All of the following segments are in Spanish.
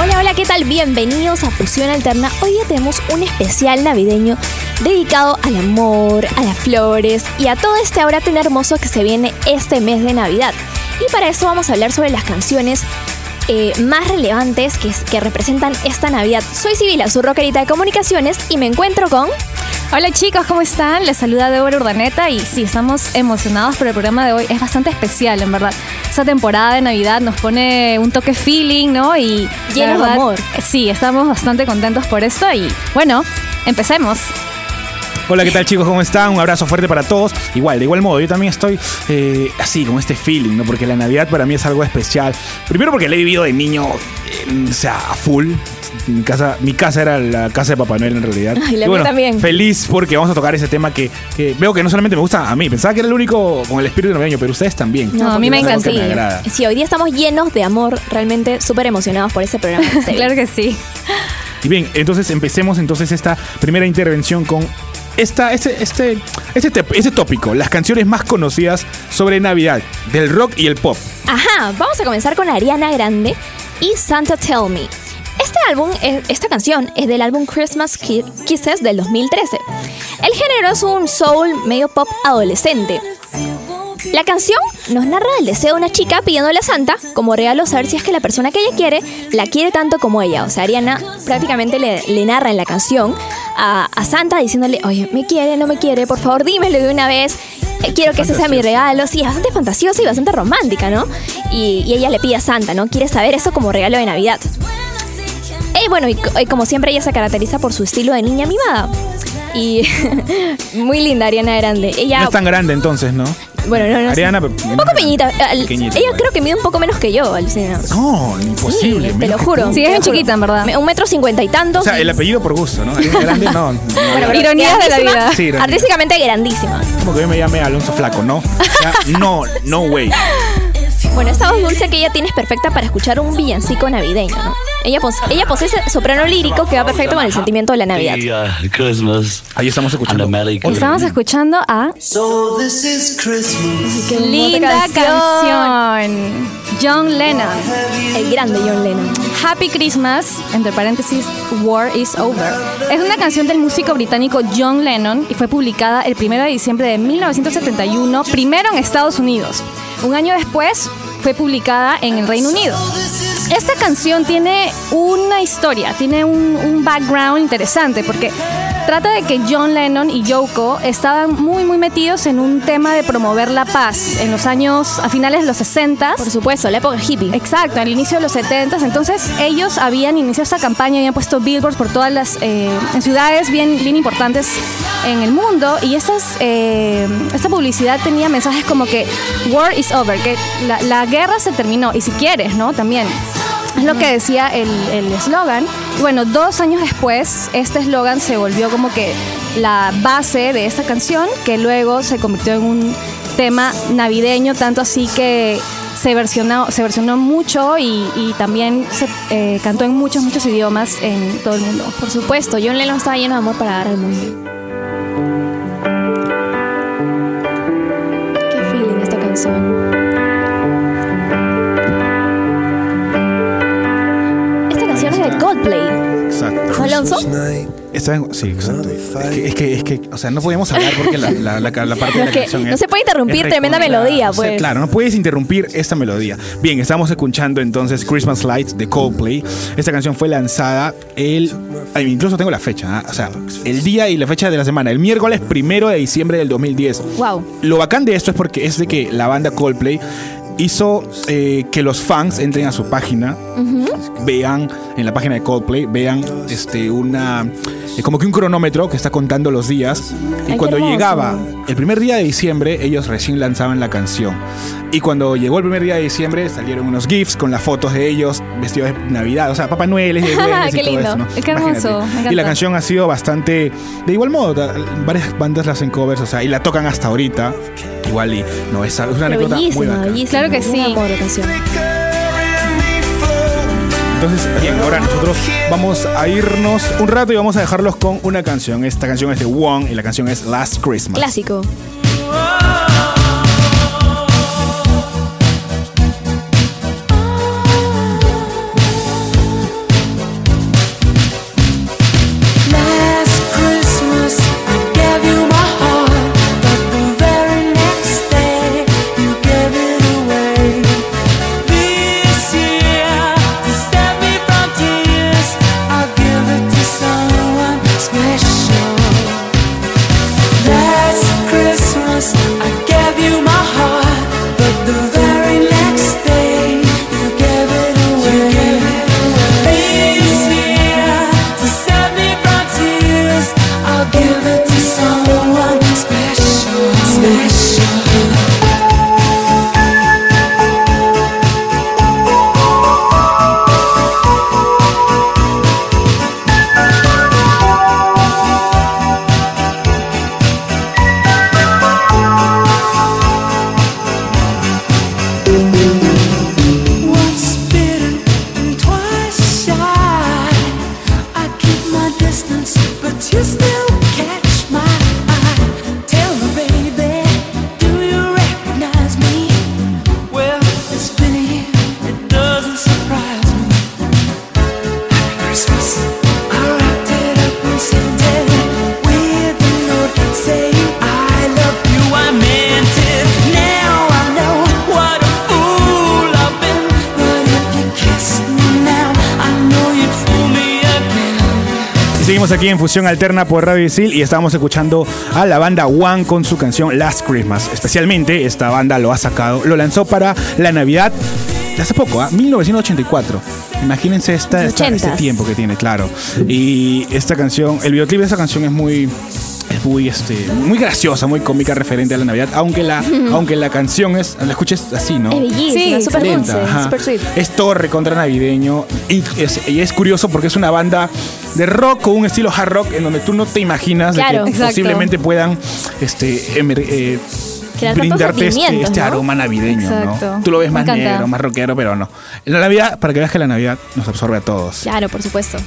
Hola, hola, ¿qué tal? Bienvenidos a Fusión Alterna. Hoy ya tenemos un especial navideño dedicado al amor, a las flores y a todo este aura tan hermoso que se viene este mes de Navidad. Y para eso vamos a hablar sobre las canciones eh, más relevantes que, que representan esta Navidad. Soy Sibila, su rockerita de comunicaciones, y me encuentro con... Hola chicos, ¿cómo están? Les saluda Débora Urdaneta y sí, estamos emocionados por el programa de hoy. Es bastante especial, en verdad. Esta temporada de Navidad nos pone un toque feeling, ¿no? Y Llenos de amor. Sí, estamos bastante contentos por esto y bueno, empecemos. Hola, ¿qué tal chicos? ¿Cómo están? Un abrazo fuerte para todos. Igual, de igual modo, yo también estoy eh, así, con este feeling, ¿no? Porque la Navidad para mí es algo especial. Primero porque la he vivido de niño, eh, o sea, a full. Mi casa, mi casa era la casa de Papá Noel en realidad. Ay, la Y mía también. Feliz porque vamos a tocar ese tema que, que veo que no solamente me gusta a mí, pensaba que era el único con el espíritu navideño, pero ustedes también. No, a mí me encanta. Sí, hoy día estamos llenos de amor, realmente súper emocionados por este programa. Claro que sí. Y bien, entonces empecemos entonces esta primera intervención con esta, este, este, este, este tópico, las canciones más conocidas sobre Navidad, del rock y el pop. Ajá, vamos a comenzar con Ariana Grande y Santa Tell Me. Este álbum, esta canción es del álbum Christmas Ki- Kisses del 2013. El género es un soul medio pop adolescente. La canción nos narra el deseo de una chica pidiéndole a Santa como regalo saber si es que la persona que ella quiere la quiere tanto como ella. O sea, Ariana prácticamente le, le narra en la canción a, a Santa diciéndole, oye, me quiere, no me quiere, por favor dímelo de una vez. Eh, Quiero que ese sea mi regalo. Sí, es bastante fantasiosa y bastante romántica, ¿no? Y, y ella le pide a Santa, ¿no? Quiere saber eso como regalo de Navidad. Eh, bueno, y, co- y como siempre ella se caracteriza por su estilo de niña mimada. Y muy linda Ariana Grande. Ella, No es tan grande entonces, ¿no? bueno, no, no. Ariana, pero- un poco pequeñita. Ella bueno. creo que mide un poco menos que yo, Alucina. No, imposible. Sí, te lo juro. Sí, es bien chiquita, en verdad. Un metro cincuenta y tantos. O sea, el apellido por gusto, ¿no? Ariana Grande, no. no. Bueno, pero Ironías de la vida. Sí. Artísticamente grandísima. Como que yo me llame Alonso Flaco, ¿no? O sea, no, no way. Bueno, esta voz dulce que ella tiene es perfecta para escuchar un villancico navideño, ¿no? Ella, pos- ella posee ese soprano lírico que va perfecto con el sentimiento de la Navidad. Ahí estamos escuchando. Estamos escuchando a So this is Christmas. Qué Linda canción. John Lennon. El grande John Lennon. Happy Christmas, entre paréntesis, War is Over. Es una canción del músico británico John Lennon y fue publicada el 1 de diciembre de 1971, primero en Estados Unidos. Un año después fue publicada en el Reino Unido. Esta canción tiene una historia, tiene un, un background interesante porque trata de que John Lennon y Yoko estaban muy muy metidos en un tema de promover la paz en los años, a finales de los 60 Por supuesto, la época hippie. Exacto, al inicio de los 70 entonces ellos habían iniciado esta campaña, habían puesto billboards por todas las eh, en ciudades bien, bien importantes en el mundo y estas, eh, esta publicidad tenía mensajes como que war is over, que la, la guerra se terminó y si quieres, ¿no? También. Es lo que decía el el eslogan. y bueno, dos años después, este eslogan se volvió como que la base de esta canción, que luego se convirtió en un tema navideño, tanto así que se versionó, se versionó mucho y, y también se eh, cantó en muchos, muchos idiomas en todo el mundo. Por supuesto, John Lennon estaba lleno de amor para dar al mundo. Sí, exacto. Es que, es que, es que, o sea, no podemos hablar porque la, la, la, la parte de la que canción no es- se puede interrumpir es tremenda melodía, o sea, pues. claro, no puedes interrumpir esta melodía. Bien, estamos escuchando entonces Christmas Lights de Coldplay. Esta canción fue lanzada el. incluso tengo la fecha, ¿ah? o sea, el día y la fecha de la semana, el miércoles primero de diciembre del 2010. Wow. Lo bacán de esto es porque es de que la banda Coldplay hizo eh, que los fans entren a su página vean en la página de Coldplay, vean este una eh, como que un cronómetro que está contando los días y Ay, cuando llegaba el primer día de diciembre ellos recién lanzaban la canción y cuando llegó el primer día de diciembre salieron unos gifs con las fotos de ellos vestidos de Navidad, o sea, Papá Noel y todo lindo. eso, ¿no? Qué hermoso. Y la canción ha sido bastante de igual modo, varias bandas la hacen covers, o sea, y la tocan hasta ahorita. Igual y no es, una Pero anécdota muy bacana. bellísima. Claro que Un sí. amor de canción. Entonces, bien, ahora nosotros vamos a irnos un rato y vamos a dejarlos con una canción. Esta canción es de Wong y la canción es Last Christmas. Clásico. Fusión Alterna por Radio Isil y estamos escuchando a la banda One con su canción Last Christmas. Especialmente esta banda lo ha sacado, lo lanzó para la Navidad de hace poco, ¿ah? 1984. Imagínense esta, esta- este tiempo que tiene, claro. Y esta canción, el videoclip de esta canción es muy muy este muy graciosa, muy cómica referente a la Navidad, aunque la aunque la canción es la escuches así, ¿no? Es bellísima, Sí, súper lenta, dulce, ajá. súper sweet. Es torre contra navideño. Y es, y es curioso porque es una banda de rock con un estilo hard rock en donde tú no te imaginas de Claro. que Exacto. posiblemente puedan este, emer- eh, brindarte este, este ¿no? aroma navideño. Exacto. ¿no? Tú lo ves Me más encanta. negro, más rockero, pero no. La Navidad, para que veas que la Navidad nos absorbe a todos. Claro, por supuesto.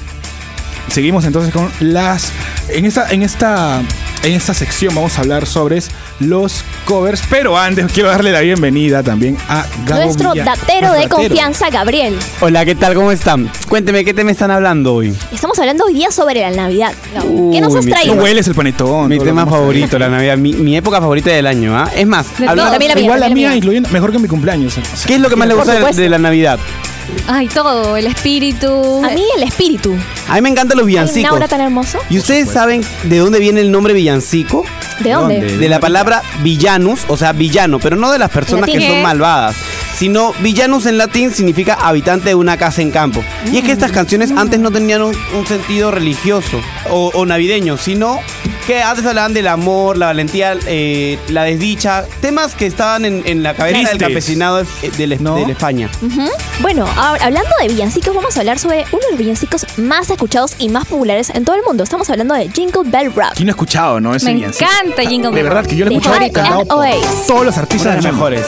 Seguimos entonces con las. En esta, en esta, en esta sección vamos a hablar sobre los covers, pero antes quiero darle la bienvenida también a Gabo Nuestro Villa- datero de datero. confianza, Gabriel. Hola, ¿qué tal? ¿Cómo están? Cuénteme, ¿qué tema están hablando hoy? Estamos hablando hoy día sobre la Navidad. ¿Qué nos has traído? Tú hueles el panetón. Mi tema favorito, la Navidad, mi, mi época favorita del año, ¿ah? Es más, hablando- todo, también la mía, Igual la también la mía, mía. incluyendo, mejor que mi cumpleaños. ¿qué es lo que más le gusta de la Navidad? Ay, todo, el espíritu. A mí el espíritu. A mí me encantan los Hay villancicos. aura tan hermoso. ¿Y ustedes saben de dónde viene el nombre villancico? ¿De dónde? dónde? De la palabra villanus, o sea, villano, pero no de las personas que son malvadas, sino villanus en latín significa habitante de una casa en campo. Y es que estas canciones antes no tenían un, un sentido religioso o, o navideño, sino que antes hablaban del amor, la valentía, eh, la desdicha, temas que estaban en, en la cabeza del campesinado de, de, ¿No? de España. Bueno, ahora, hablando de villancicos, vamos a hablar sobre uno de los villancicos más escuchados y más populares en todo el mundo. Estamos hablando de Jingle Bell Rock. ¿Quién no ha escuchado, no? Ese Me villancico. encanta Jingle De Bell verdad Rock. que yo lo he De escuchado cantado por Oasis. todos los artistas de mejores.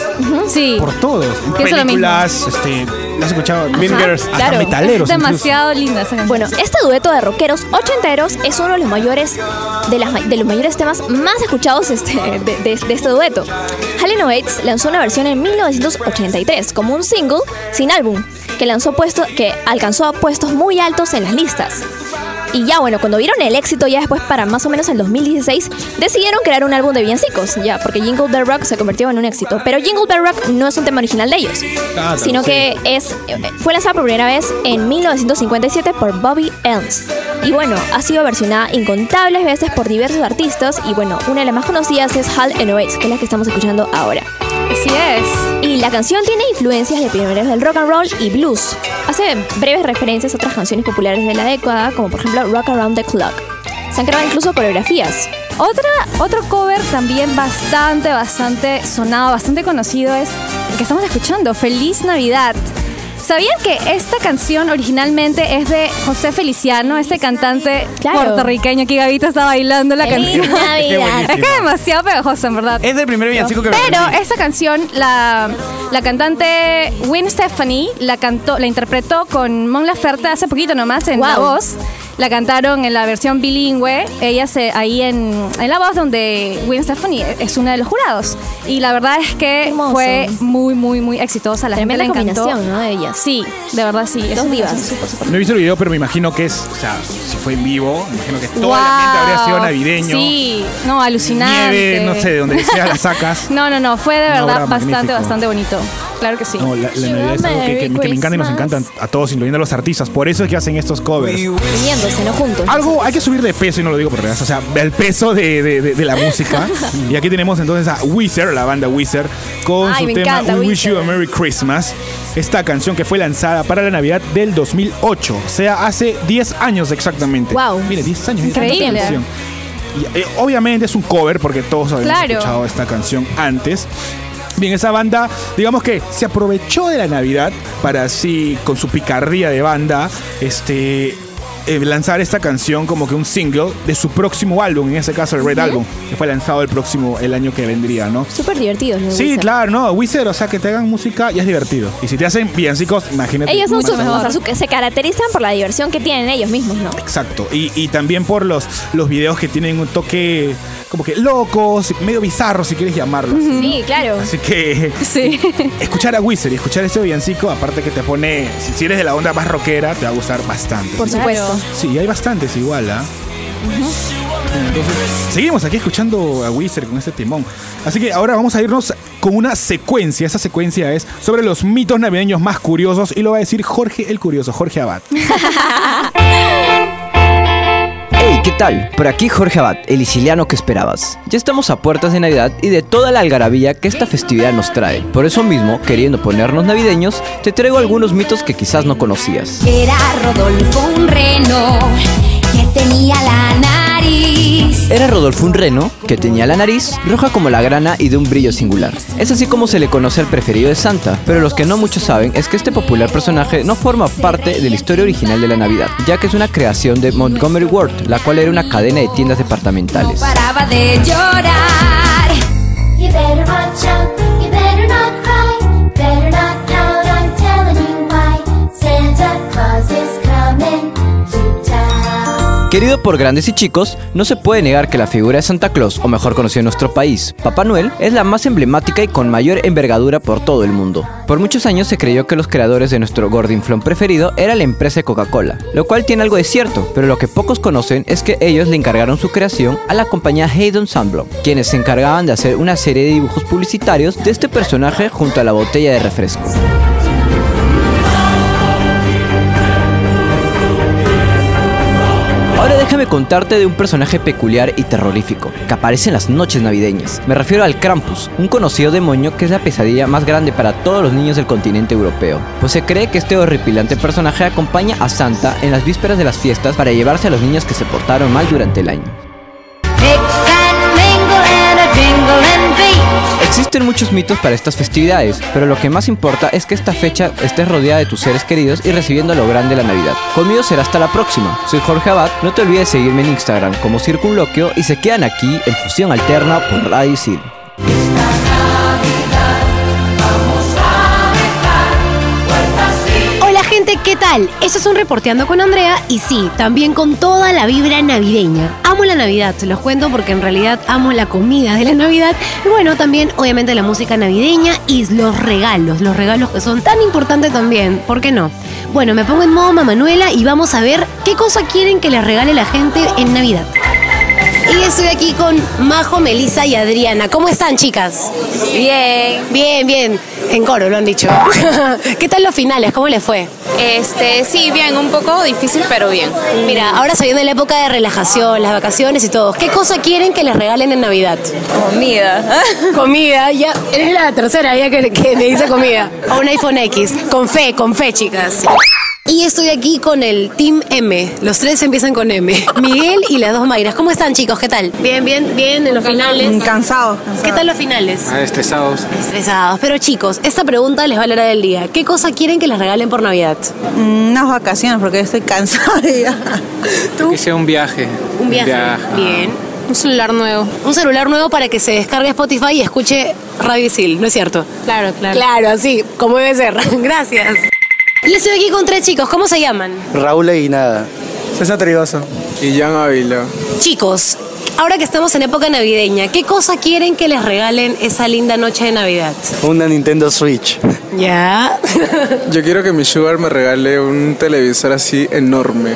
Sí. Por todos. Es Películas, este, ¿lo has escuchado? Mean Girls, hasta claro. metaleros. incluso. Demasiado linda esa canción. Bueno, este dueto de rockeros ochenteros es uno de los mayores de, las, ma- de los mayores temas más escuchados este, de, de este dueto. Halen Oates lanzó una versión en 1983 como un single sin álbum que lanzó puesto que alcanzó puestos muy altos en las listas. Y ya bueno, cuando vieron el éxito ya después para más o menos el 2016, decidieron crear un álbum de villancicos, ya, porque Jingle Bell Rock se convirtió en un éxito. Pero Jingle Bell Rock no es un tema original de ellos, Ah, sino sí. que es, fue lanzada por primera vez en 1957 por Bobby Elms. Y bueno, ha sido versionada incontables veces por diversos artistas. Y bueno, una de las más conocidas es Hal and Oates, que es la que estamos escuchando ahora. Así es. Y la canción tiene influencias de pioneros del rock and roll y blues. hace breves referencias a otras canciones populares de la década, como por ejemplo Rock Around the Clock. Se han creado incluso coreografías. Otra, otro cover también bastante, bastante sonado, bastante conocido es el que estamos escuchando, Feliz Navidad. ¿Sabían que esta canción originalmente es de José Feliciano, este cantante Claro. puertorriqueño que Gavito está bailando la ¡Feliz canción? Navidad! Es que es demasiado pegajoso, en verdad. Es el primer villancico que Pero me esta canción, la, la cantante Gwen Stephanie la cantó, la interpretó con Mon Laferte hace poquito nomás en La Wow. Voz. La cantaron en la versión bilingüe. Ella se ahí en, en La Voz, donde Gwen Stephanie es una de los jurados. Y la verdad es que Hermoso. fue muy, muy, muy exitosa. La Tremenda gente le encantó. combinación, ¿no? De ellas. Sí, de verdad sí. Dos divas. No he visto el video, pero me imagino que es, o sea, si fue en vivo, me imagino que todo Wow. el ambiente habría sido navideño. Sí, no, alucinante. Nieve, no sé, de donde sea la sacas. No, no, no, fue de verdad bastante, bastante bonito. Claro que sí. No, la, la Navidad es algo que, que- que me encanta y nos encantan a todos, incluyendo a los artistas. Por eso es que hacen estos covers. Uniéndose, no juntos. Algo hay que subir de peso y no lo digo por regas, o sea, el peso de, de- de- de la música. y aquí tenemos entonces a Weezer, la banda Weezer, con Ay, su me tema encanta, We Wish You a Weezer. Merry Christmas. Esta canción que fue lanzada para la Navidad del 2008, o sea, hace 10 años exactamente. Wow. Mire, 10 años. mire, Increíble. tanta canción. Y, eh, obviamente es un cover porque todos habíamos Claro. escuchado esta canción antes. Bien, esa banda, digamos que se aprovechó de la Navidad para así, con su picardía de banda, este, eh, lanzar esta canción como que un single de su próximo álbum, en ese caso el Red Album, que fue lanzado el próximo, el año que vendría, ¿no? Súper divertidos, ¿no? Sí, Wizard? claro, no, Wizard, o sea, que te hagan música ya es divertido. Y si te hacen villancicos, imagínate. Ellos son súper, aún. o sea, se caracterizan por la diversión que tienen ellos mismos, ¿no? Exacto. Y, y también por los, los videos que tienen un toque como que locos, medio bizarros, si quieres llamarlo. así. Sí, claro. Así que Sí. escuchar a Wizard y escuchar este villancico, aparte que te pone, si, si eres de la onda más rockera, te va a gustar bastante. Por supuesto. Sí, hay bastantes igual, ¿ah? Entonces, seguimos aquí escuchando a Wizard con este timón. Así que ahora vamos a irnos con una secuencia. Esa secuencia es sobre los mitos navideños más curiosos y lo va a decir Jorge el Curioso, Jorge Abad. ¿qué tal? Por aquí Jorge Abad, el siciliano que esperabas. Ya estamos a puertas de Navidad y de toda la algarabía que esta festividad nos trae. Por eso mismo, queriendo ponernos navideños, te traigo algunos mitos que quizás no conocías. Era Rodolfo un reno que tenía. Era Rodolfo un reno que tenía la nariz roja como la grana y de un brillo singular. Es así como se le conoce al preferido de Santa, pero los que no muchos saben es que este popular personaje no forma parte de la historia original de la Navidad, ya que es una creación de Montgomery Ward, la cual era una cadena de tiendas No departamentales. paraba de llorar. You Querido por grandes y chicos, no se puede negar que la figura de Santa Claus, o mejor conocido en nuestro país, Papá Noel, es la más emblemática y con mayor envergadura por todo el mundo. Por muchos años se creyó que los creadores de nuestro Gordinflón preferido era la empresa Coca-Cola, lo cual tiene algo de cierto, pero lo que pocos conocen es que ellos le encargaron su creación a la compañía Haydon Sunblock, quienes se encargaban de hacer una serie de dibujos publicitarios de este personaje junto a la botella de refresco. Ahora déjame contarte de un personaje peculiar y terrorífico, que aparece en las noches navideñas. Me refiero al Krampus, un conocido demonio que es la pesadilla más grande para todos los niños del continente europeo. Pues se cree que este horripilante personaje acompaña a Santa en las vísperas de las fiestas para llevarse a los niños que se portaron mal durante el año. Existen muchos mitos para estas festividades, pero lo que más importa es que esta fecha estés rodeada de tus seres queridos y recibiendo lo grande de la Navidad. Conmigo será hasta la próxima. Soy Jorge Abad, no te olvides de seguirme en Instagram como Circunloquio y se quedan aquí en Fusión Alterna por Radio. Tal? Eso es un Reporteando con Andrea y sí, también con toda la vibra navideña. Amo la Navidad, se los cuento porque en realidad amo la comida de la Navidad y bueno, también obviamente la música navideña y los regalos, los regalos que son tan importantes también, ¿por qué no? Bueno, me pongo en modo Mamanuela y vamos a ver qué cosa quieren que les regale la gente en Navidad. Y estoy aquí con Majo, Melissa y Adriana. ¿Cómo están, chicas? Bien. Bien, bien. En coro lo han dicho. ¿Qué tal los finales? ¿Cómo les fue? Este, sí, bien, un poco difícil, pero bien. Mira, ahora se viene la época de relajación, las vacaciones y todo. ¿Qué cosa quieren que les regalen en Navidad? Comida. Comida, ya. Eres la tercera ya que, que me dice comida. O un iPhone X. Con fe, con fe, chicas. Y estoy aquí con el Team M. Los tres empiezan con M. Miguel y las dos Mayras. ¿Cómo están, chicos? ¿Qué tal? Bien, bien, bien en los finales. Cansado. ¿Qué tal los finales? Ah, estresados. Estresados. Pero chicos, esta pregunta les va a hablar del día. ¿Qué cosa quieren que les regalen por Navidad? Mm, Unas vacaciones porque estoy cansada ya. Que sea un viaje. Un viaje. Bien. Un celular nuevo. Un celular nuevo para que se descargue Spotify y escuche Radio Isil, ¿no es cierto? Claro, claro. Claro, así, como debe ser. Gracias. Y estoy aquí con tres chicos. ¿Cómo se llaman? Raúl y nada. César Trigoso. Y Jan Ávila. Chicos, ahora que estamos en época navideña, ¿qué cosa quieren que les regalen esa linda noche de Navidad? Una Nintendo Switch. Ya. Yo quiero que mi sugar me regale un televisor así enorme.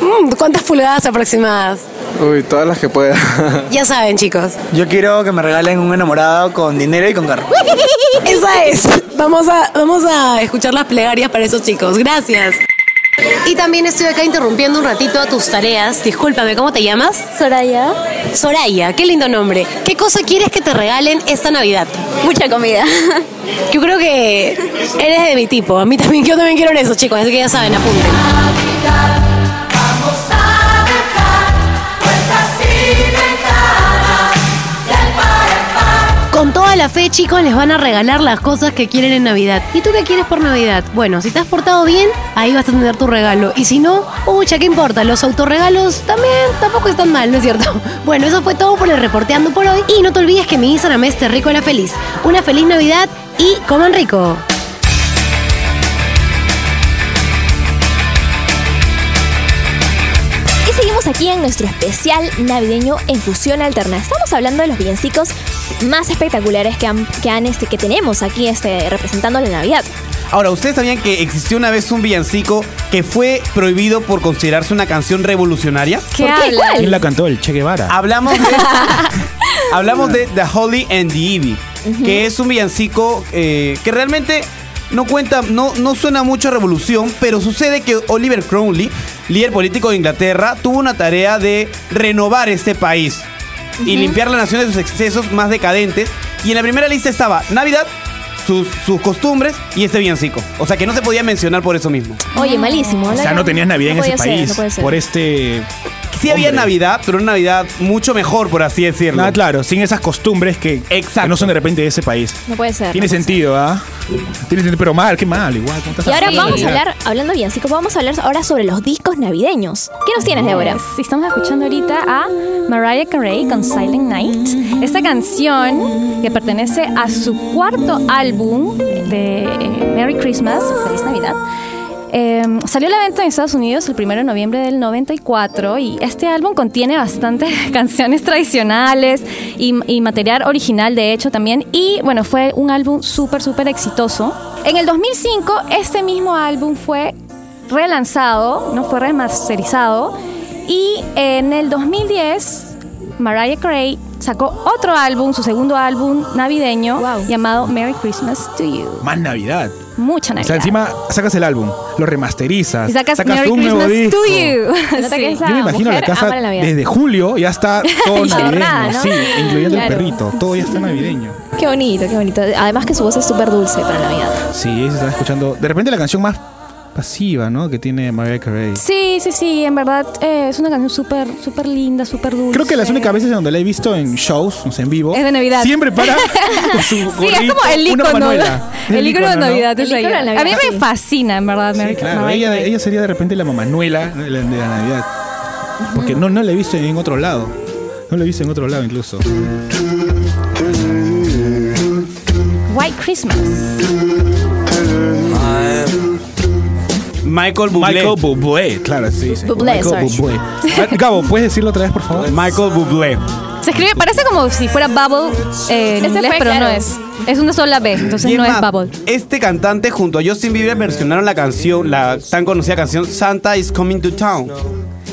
Mm, ¿Cuántas pulgadas aproximadas? Uy, todas las que pueda. Ya saben, chicos. Yo quiero que me regalen un enamorado con dinero y con carro. Esa es. Vamos a, vamos a escuchar las plegarias para esos chicos. Gracias. Y también estoy acá interrumpiendo un ratito a tus tareas. Discúlpame, ¿cómo te llamas? Soraya. Soraya, qué lindo nombre. ¿Qué cosa quieres que te regalen esta Navidad? Mucha comida. Yo creo que eres de mi tipo. A mí también, yo también quiero eso, chicos. Así que ya saben, apunten. La fe, chicos, les van a regalar las cosas que quieren en Navidad. ¿Y tú qué quieres por Navidad? Bueno, si te has portado bien, ahí vas a tener tu regalo. Y si no, pucha, ¿qué importa? Los autorregalos también tampoco están mal, ¿no es cierto? Bueno, eso fue todo por el reporteando por hoy. Y no te olvides que mi Instagram es la Feliz. Una feliz Navidad y coman rico. Aquí en nuestro especial navideño en fusión alterna. Estamos hablando de los villancicos más espectaculares que, han, que, han, este, que tenemos aquí este, representando la Navidad. Ahora, ¿ustedes sabían que existió una vez un villancico que fue prohibido por considerarse una canción revolucionaria? ¿Qué ¿Por qué? ¿Quién la cantó? El Che Guevara. Hablamos de, hablamos de The Holy and the Evil, que es un villancico eh, que realmente no cuenta, no, no suena mucho a revolución, pero sucede que Oliver Crowley, líder político de Inglaterra, tuvo una tarea de renovar este país y limpiar la nación de sus excesos más decadentes. Y en la primera lista estaba Navidad, sus, sus costumbres y este villancico. O sea que no se podía mencionar por eso mismo. Oye, malísimo. O sea, no tenías Navidad en ese ser, país. no por este. Sí había hombre. Navidad, pero una Navidad mucho mejor, por así decirlo. Nada, claro, sin esas costumbres que, que no son de repente de ese país. No puede ser. Tiene no puede sentido, ¿ah? Tiene sentido, pero mal, qué mal, igual. ¿cómo estás Y ahora vamos a hablar, hablando de villancicos, vamos a hablar ahora sobre los discos navideños. ¿Qué nos tienes, Débora? Sí, estamos escuchando ahorita a Mariah Carey con Silent Night. Esta canción que pertenece a su cuarto álbum de eh, Merry Christmas, Feliz Navidad. Eh, salió a la venta en Estados Unidos el 1 de noviembre del 94 y este álbum contiene bastantes canciones tradicionales y, y material original de hecho también y bueno fue un álbum súper súper exitoso. En el 2005 este mismo álbum fue relanzado, no fue remasterizado y en el 2010 Mariah Carey sacó otro álbum, su segundo álbum navideño llamado Merry Christmas to You. Más Navidad. Mucha O Navidad. sea, encima sacas el álbum, lo remasterizas, y sacas, sacas Merry un nuevo Christmas disco. to You. Yo me imagino la casa la desde julio ya está todo navideño, sí, incluyendo Claro. el perrito, todo ya está navideño. Qué bonito, qué bonito. Además que su voz es súper dulce para Navidad. Sí, se está escuchando. De repente la canción más pasiva, ¿no? Que tiene Mariah Carey. Sí, sí, sí, en verdad eh, es una canción súper, súper linda, súper dulce. Creo que las únicas veces donde la he visto en shows, no sé, en vivo. Es de Navidad. Siempre para con su Sí, es gorrito, como el icono. El icono de ¿no? Navidad. es ella. Navidad, A mí me sí. fascina, en verdad, Claro, Mariah ella, Carey. ella sería de repente la mamanuela de la, de la Navidad. Porque no, no la he visto en otro lado. No la he visto en otro lado incluso. White Christmas. Michael Bublé. Michael Bublé, claro, sí. sí. Bublé, Michael sorry. Bublé. Gabo, ¿puedes decirlo otra vez, por favor? Michael Bublé. Se escribe, parece como si fuera Bubble eh, en Ese inglés, fue, pero no es. Es una sola B, entonces no es Bubble. Este cantante junto a Justin Bieber versionaron la canción, la tan conocida canción Santa is Coming to Town.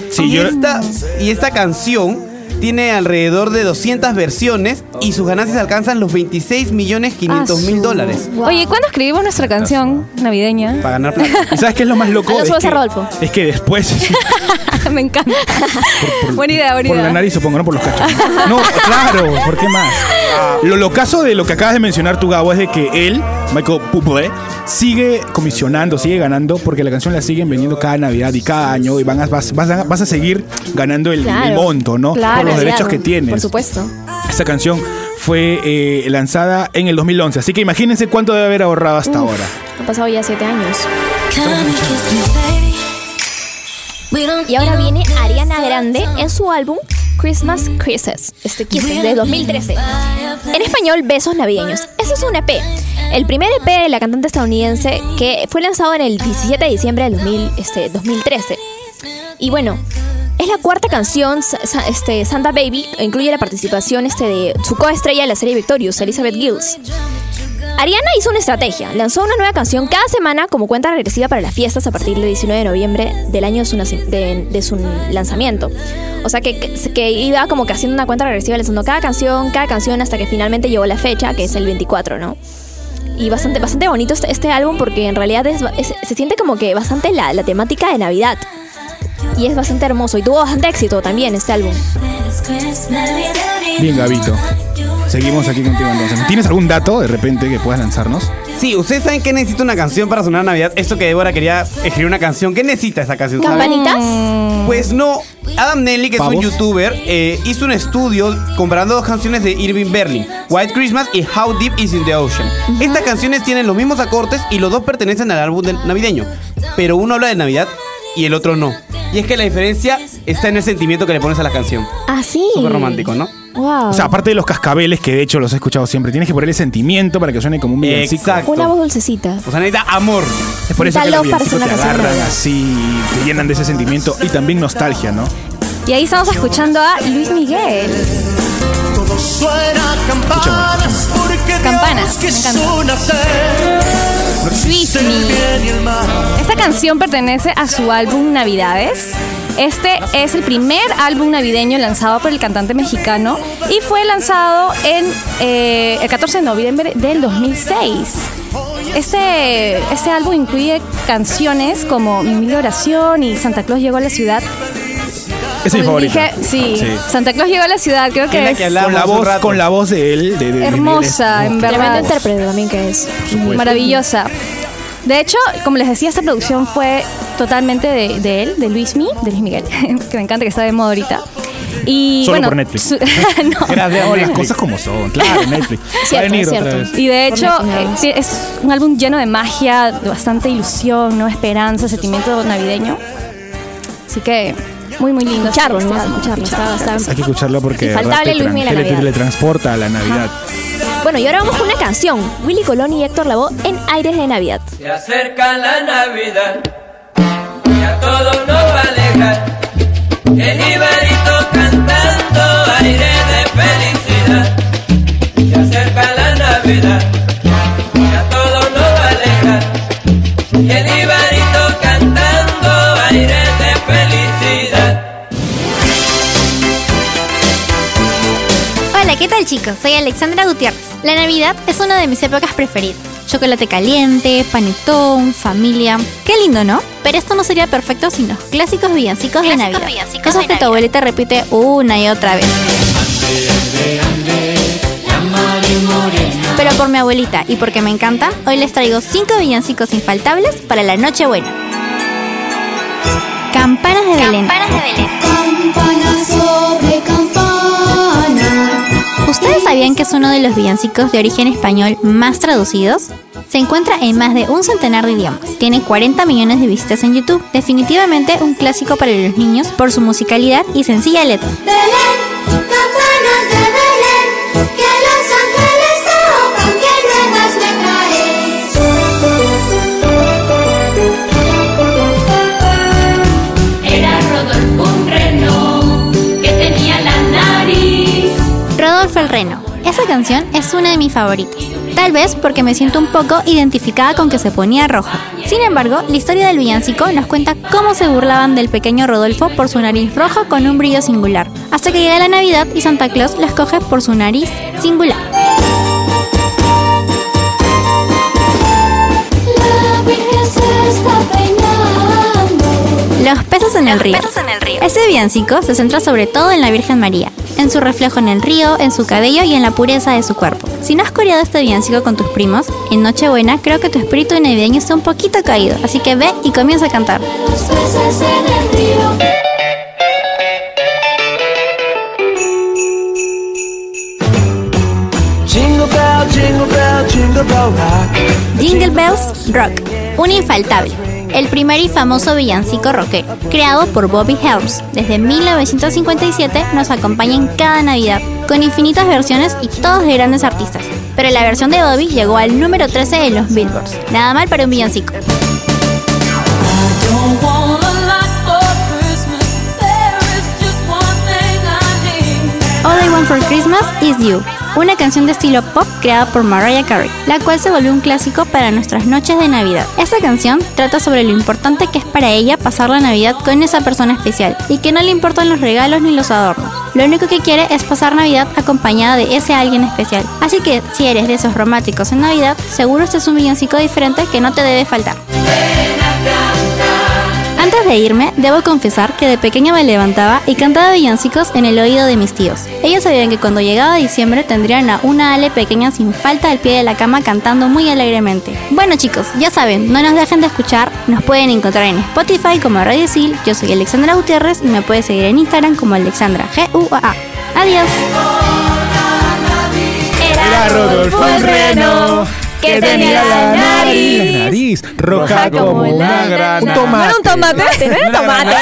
Sí, y, yo- esta, y esta canción tiene alrededor de 200 versiones y sus ganancias alcanzan los 26 millones 500 mil dólares. Oye, ¿cuándo escribimos nuestra canción navideña? Para ganar plata. ¿Y sabes qué es lo más loco? Es que, Rodolfo. es que después, Me encanta. buena idea, buena por idea. la nariz supongo, no por los cachos. No, claro, ¿por qué más? Lo locazo de lo que acabas de mencionar tu Gabo es de que él, Michael Bublé, sigue comisionando, sigue ganando porque la canción la siguen vendiendo cada Navidad y cada año y van a, vas, vas a, vas a seguir ganando el, Claro. el monto, ¿no? Claro, por los derechos claro, que tienes. Por supuesto. Esta canción fue eh, lanzada en el 2011, así que imagínense cuánto debe haber ahorrado hasta Uf. ahora. Han pasado ya siete años. Y ahora viene Ariana Grande en su álbum Christmas Kisses, este Kisses de 2013. En español, Besos Navideños. Este es un EP. El primer EP de la cantante estadounidense que fue lanzado en el 17 de diciembre del 2000, este, 2013. Y bueno, es la cuarta canción, este, Santa Baby, incluye la participación este, de su coestrella de la serie Victorious, Elizabeth Gills. Ariana hizo una estrategia. Lanzó una nueva canción cada semana como cuenta regresiva para las fiestas a partir del 19 de noviembre del año de su, de- de su lanzamiento. O sea que- que iba como que haciendo una cuenta regresiva, lanzando cada canción, cada canción hasta que finalmente llegó la fecha, que es el 24, ¿no? Y bastante, bastante bonito este, este álbum porque en realidad es, es- se siente como que bastante la, la temática de Navidad. Y es bastante hermoso y tuvo bastante éxito también este álbum. Bien, Gabito. Seguimos aquí contigo entonces. ¿Tienes algún dato de repente que puedas lanzarnos? Sí, ustedes saben que necesita una canción para sonar Navidad. Esto que Débora quería escribir una canción. ¿Qué necesita esa canción? ¿Campanitas? Pues no. Adam Nelly, que es un youtuber, eh, hizo un estudio comparando dos canciones de Irving Berlin, White Christmas y How Deep Is in the Ocean. Estas canciones tienen los mismos acordes y los dos pertenecen al álbum del navideño, pero uno habla de Navidad y el otro no. Y es que la diferencia está en el sentimiento que le pones a la canción. Ah, sí. Súper romántico, ¿no? Wow. O sea, aparte de los cascabeles, que de hecho los he escuchado siempre, tienes que ponerle sentimiento para que suene como un villancico. Exacto. Una voz dulcecita. O sea, necesita amor. Es por eso que los villancicos te agarran así, te llenan de ese sentimiento y también nostalgia, ¿no? Y ahí estamos escuchando a Luis Miguel. Campanas, me encanta. Luismi. Esta canción pertenece a su álbum Navidades. Este es el primer álbum navideño lanzado por el cantante mexicano y fue lanzado en eh, el 14 de noviembre del 2006. Este, este álbum incluye canciones como Mi Humilde Oración y Santa Claus llegó a la ciudad. Es mi favorita. dije, sí, Sí. Santa Claus llegó a la ciudad, creo que Es que Con la voz, con la voz de él, de, de- de hermosa, Miguel, en verdad. Tremendo intérprete también que es. Maravillosa. De hecho, como les decía, esta producción fue totalmente de, de él, de Luismi, de Luis Miguel, que me encanta que está de moda ahorita. Y Solo bueno, por Netflix. su- no. Gracias, no, las cosas como son. Claro, Netflix. Va a Cierto, venir es otra cierto. vez. Y de hecho, eh, es un álbum lleno de magia, de bastante ilusión, ¿no? esperanza, sentimiento navideño. Así que muy, muy lindo. Escucharlo, ¿no? Escucharlo. Está, está- Hay que escucharlo porque Infaltable Luis Miguel a te- la te- Navidad. teletransporta a la Navidad. Bueno, y ahora vamos con una canción. Willy Colón y Héctor Lavoe en Aires de Navidad. Se acerca la Navidad y a todos nos va a alejar. El Ibarito cantando aire de felicidad. Se acerca la Navidad tal chicos? Soy Alexandra Gutiérrez. La Navidad es una de mis épocas preferidas. Chocolate caliente, panetón, familia. Qué lindo, ¿no? Pero esto no sería perfecto sin los clásicos villancicos de Navidad. villancicos Esos de que tu abuelita repite una y otra vez. Pero por mi abuelita y porque me encanta, hoy les traigo 5 villancicos infaltables para la Nochebuena. Campanas de Belén. Campana sobre campana. ¿Ustedes sabían que es uno de los villancicos de origen español más traducidos? Se encuentra en más de un centenar de idiomas. Tiene 40 millones de visitas en YouTube. Definitivamente un clásico para los niños por su musicalidad y sencilla letra. Esa canción es una de mis favoritas. Tal vez porque me siento un poco identificada con que se ponía rojo. Sin embargo, la historia del villancico nos cuenta cómo se burlaban del pequeño Rodolfo por su nariz roja con un brillo singular, hasta que llega la Navidad y Santa Claus lo escoge por su nariz singular. La Virgen se está peinando. Los peces en el río. Este villancico se centra sobre todo en la Virgen María, en su reflejo en el río, en su cabello y en la pureza de su cuerpo. Si no has coreado este villancico con tus primos, en Nochebuena creo que tu espíritu navideño está un poquito caído, así que ve y comienza a cantar. Jingle Bells Rock, un infaltable. El primer y famoso villancico rockero, creado por Bobby Helms desde 1957, nos acompaña en cada Navidad, con infinitas versiones y todos de grandes artistas. Pero la versión de Bobby llegó al número 13 en los Billboards. Nada mal para un villancico. All I Want for Christmas is You, una canción de estilo pop creada por Mariah Carey, la cual se volvió un clásico para nuestras noches de Navidad. Esta canción trata sobre lo importante que es para ella pasar la Navidad con esa persona especial y que no le importan los regalos ni los adornos. Lo único que quiere es pasar Navidad acompañada de ese alguien especial. Así que si eres de esos románticos en Navidad, seguro este es un villancico diferente que no te debe faltar. Antes de irme, debo confesar que de pequeña me levantaba y cantaba villancicos en el oído de mis tíos. Ellos sabían que cuando llegaba diciembre tendrían a una Ale pequeña sin falta al pie de la cama cantando muy alegremente. Bueno chicos, ya saben, no nos dejen de escuchar, nos pueden encontrar en Spotify como Radio Sil, yo soy Alexandra Gutiérrez y me puedes seguir en Instagram como Alexandra. Adiós. Era Rodolfo el reno que tenía la nariz, la nariz roja como una granada. Un tomate. Era un tomate, ¿no era tomate?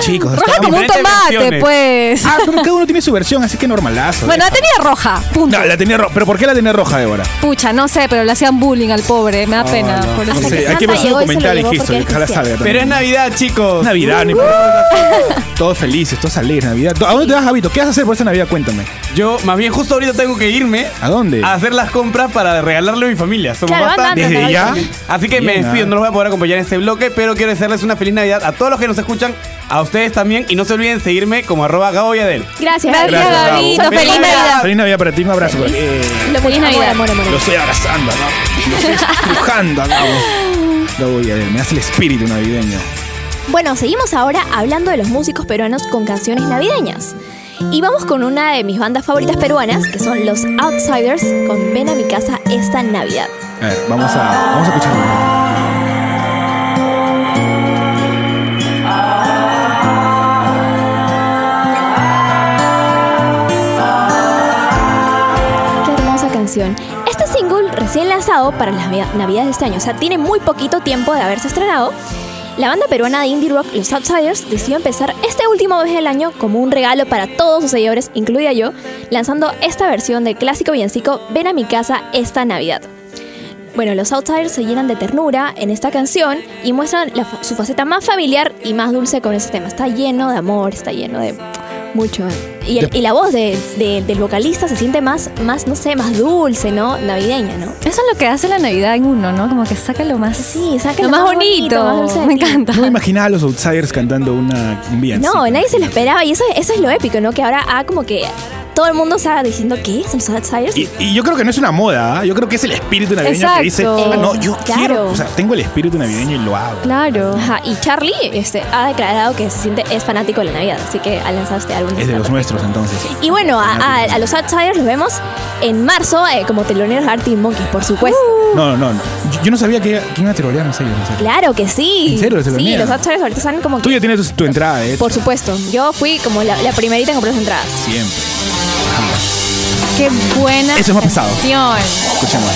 Chicos, Roja como un tomate, pues. Ah, pero cada uno tiene su versión, así que normalazo. Bueno, la tenía roja, punto. No, la tenía roja. ¿Pero por qué la tenía roja, Débora? Pucha, no sé, pero le hacían bullying al pobre. Me da pena. no, por no eso. sé, hay que ver su documental y ojalá salga. Pero es Navidad, chicos. Navidad, no importa. Todos felices, todos alegres, Navidad. ¿A dónde te vas, Javito? ¿Qué vas a hacer por esta Navidad? Cuéntame. Yo, más bien, justo ahorita tengo que irme ¿A dónde? a hacer las compras para regalarle a mi familia. Somos Claro, bastantes. anda, ¿Desde ya? Así que me Bien, despido, ah. no los voy a poder acompañar en este bloque, pero quiero desearles una feliz Navidad a todos los que nos escuchan, a ustedes también, y no se olviden seguirme como arroba Gabo y Adel. Gracias, Gracias, Gracias, Gabito. Gabo. Feliz Navidad. Feliz Navidad para ti, un abrazo. Eh, Lo feliz Navidad. Amor, amor, lo estoy abrazando, ¿no? Lo estoy empujando a Gabo. Gabo y Adel, me hace el espíritu navideño. Bueno, seguimos ahora hablando de los músicos peruanos con canciones navideñas. Y vamos con una de mis bandas favoritas peruanas, que son los Outsiders, con Ven a mi casa esta Navidad. A ver, vamos a, vamos a escucharlo. Qué hermosa canción. Este single recién lanzado para las navi- navidades de este año, o sea, tiene muy poquito tiempo de haberse estrenado. La banda peruana de indie rock Los Outsiders decidió empezar este último mes del año como un regalo para todos sus seguidores, incluida yo, lanzando esta versión del clásico villancico Ven a mi casa esta Navidad. Bueno, los Outsiders se llenan de ternura en esta canción y muestran su faceta más familiar y más dulce con ese tema. Está lleno de amor, está lleno de mucho. Y, el- y la voz de- de- del vocalista se siente más, más, no sé, más dulce, ¿no? Navideña, ¿no? Eso es lo que hace la Navidad en uno, ¿no? Como que saca lo más. Sí, saca lo más bonito. más dulce de Me encanta. No me imaginaba a los Outsiders cantando una, un villancico. No, nadie se lo esperaba y eso, eso es lo épico, ¿no? Que ahora ah, como que todo el mundo está diciendo, ¿qué? ¿Son los Outsiders? Y, y yo creo que no es una moda, ¿ah? yo creo que es el espíritu navideño que dice, ah, no, yo Claro. quiero, o sea, tengo el espíritu navideño y lo hago. Claro. Ajá, y Charlie este, ha declarado que se siente, es fanático de la Navidad, así que ha lanzado este álbum. Es de los nuestros entonces. Y bueno, a, a- a los Outsiders los vemos en marzo eh, como teloneros de Arctic Monkeys, por supuesto. No, no, no. Yo, yo no sabía que, que iban a telonearnos ellos. serio. Claro que sí. ¿En serio los Sí, los Outsiders ahorita están como que- Tú ya tienes tu, tu entrada, hecho. Por supuesto. Yo fui como la, la primerita en comprar las entradas. Siempre. Qué buena. Eso es más pesado. Escuchemos.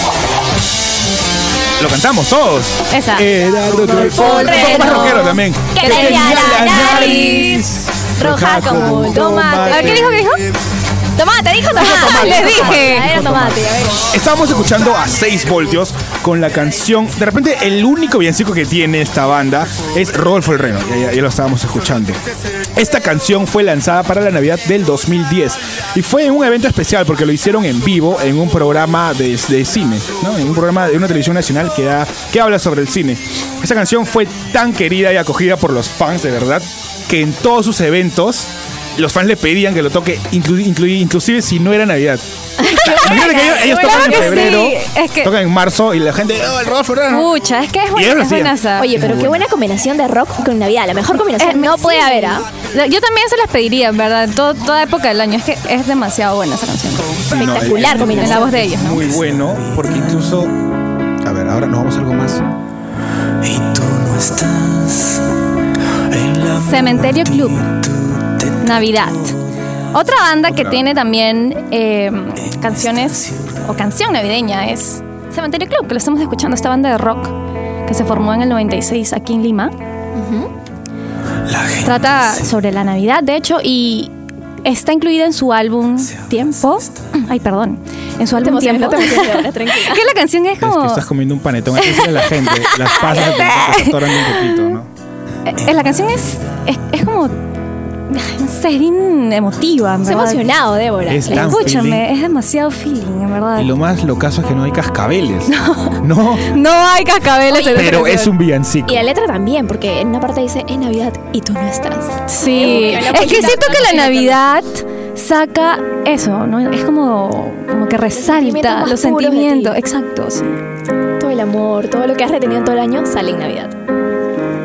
Lo cantamos todos. Esa. El Un poco más rockero también. que tenía la nariz roja como un tomate. A ver, ¿qué dijo? ¿Qué dijo? Tomate, dijo tomate. Les dije. Era tomate, a ver. Estábamos escuchando a 6 voltios con la canción. De repente, el único villancico que tiene esta banda es Rodolfo el Reno. Ya, ya- ya lo estábamos escuchando. Esta canción fue lanzada para la Navidad del 2010 y fue en un evento especial porque lo hicieron en vivo en un programa de, de cine, ¿no? en un programa de una televisión nacional que, da- que habla sobre el cine. Esta canción fue tan querida y acogida por los fans, de verdad, que en todos sus eventos los fans le pedían que lo toque, inclu- inclu- inclusive si no era Navidad. Imagínate que ellos, ellos Claro tocan en que sí. febrero, Es que- tocan en marzo y la gente, oh, el Rodolfo. Pucha, es que es buena, es buenaza. Oye, pero qué buena combinación de rock con Navidad. La mejor combinación Eh, no sí. puede haber, ¿ah? Yo también se las pediría, en verdad, en todo- toda época del año. Es que es demasiado buena esa canción. No, Espectacular es- combinación. En la voz de ellos, ¿no? Muy bueno, porque incluso. A ver, ahora nos vamos a algo más. Y tú no estás Cementerio Club. Navidad. Otra banda que tiene también eh, canciones o canción navideña es Cementerio Club, que lo estamos escuchando, esta banda de rock que se formó en el 96 aquí en Lima. Trata sobre la Navidad, de hecho, y está incluida en su álbum Tiempo. Ay, perdón. En su álbum Tiempo. que la canción es Es que como... estás comiendo un panetón. A la gente. Las pasas te atorando un poquito, ¿no? Eh, la canción es, es, es como... No sé, es bien emotiva, en Estoy verdad. emocionado, Débora. Es tan Escúchame, feeling. es demasiado feeling, en verdad. Y lo más locazo es que no hay cascabeles. No. No hay cascabeles en esta Pero es un villancico. Y la letra también, porque en una parte dice, es Navidad y tú no estás. Sí, Es es que la siento que la Navidad saca eso, ¿no? Es como, como que resalta los sentimientos. ti. Exacto, sí. Todo el amor, todo lo que has retenido en todo el año sale en Navidad.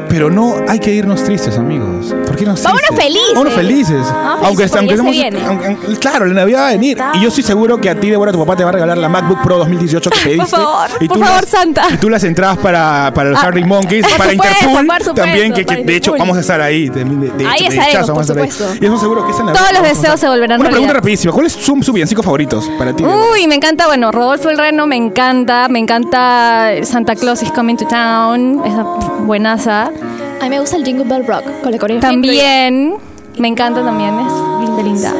Pero no hay que irnos tristes, amigos. ¿Por qué Vámonos tristes? felices. Vámonos felices. Ah, aunque felices, aunque viene. aunque- aunque- claro, la Navidad va a venir. Y yo estoy seguro que a ti, Débora, tu papá te va a regalar la MacBook Pro 2018 que pediste. favor, y por tú favor, las- Santa. Y tú las entradas para, para los Ah, Harry Monkeys, por para supuesto, Interpool. por supuesto, también, que, que de hecho vamos a estar ahí. De, de- de Ahí hecho, estaremos, hechazo, vamos a por estar ahí. supuesto. Y eso seguro que esa Navidad Todos los deseos se volverán Una pregunta rapidísima. ¿Cuáles son sus villancicos favoritos para ti? Uy, me encanta, bueno, Rodolfo el Reno me encanta, me encanta Santa Claus is Coming to Town, esa buenaza. A mí me gusta el Jingle Bell Rock con la coreografía. También, me encanta también, es linda, linda.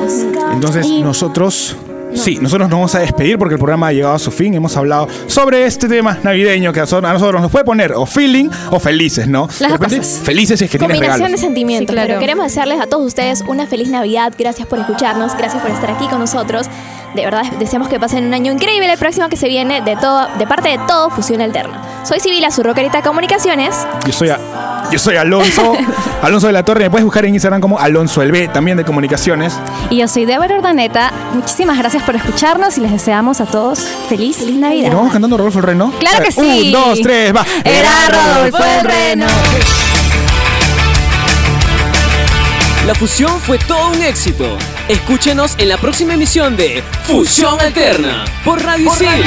Entonces nosotros, sí, nosotros nos vamos a despedir porque el programa ha llegado a su fin. Hemos hablado sobre este tema navideño que a nosotros nos puede poner o feeling o felices, ¿no? Las repente, cosas. felices es que tienes Combinación regalos. de sentimientos, Sí, claro. pero queremos desearles a todos ustedes una feliz Navidad. Gracias por escucharnos, gracias por estar aquí con nosotros. De verdad, deseamos que pasen un año increíble el próximo que se viene de todo, de parte de todo Fusión Alterna. Soy Sibila, su rockerita de comunicaciones. Yo soy, a- yo soy Alonso, Alonso de la Torre. Me puedes buscar en Instagram como Alonso el B, también de comunicaciones. Y yo soy Débora Ordaneta, muchísimas gracias por escucharnos y les deseamos a todos feliz, feliz ¿Y Navidad. nos vamos cantando Rodolfo el Reno? Claro ver, que sí. Un, dos, tres, va. Era Rodolfo el Reno. La fusión fue todo un éxito. Escúchenos en la próxima emisión de Fusión Alterna por Radio Isil.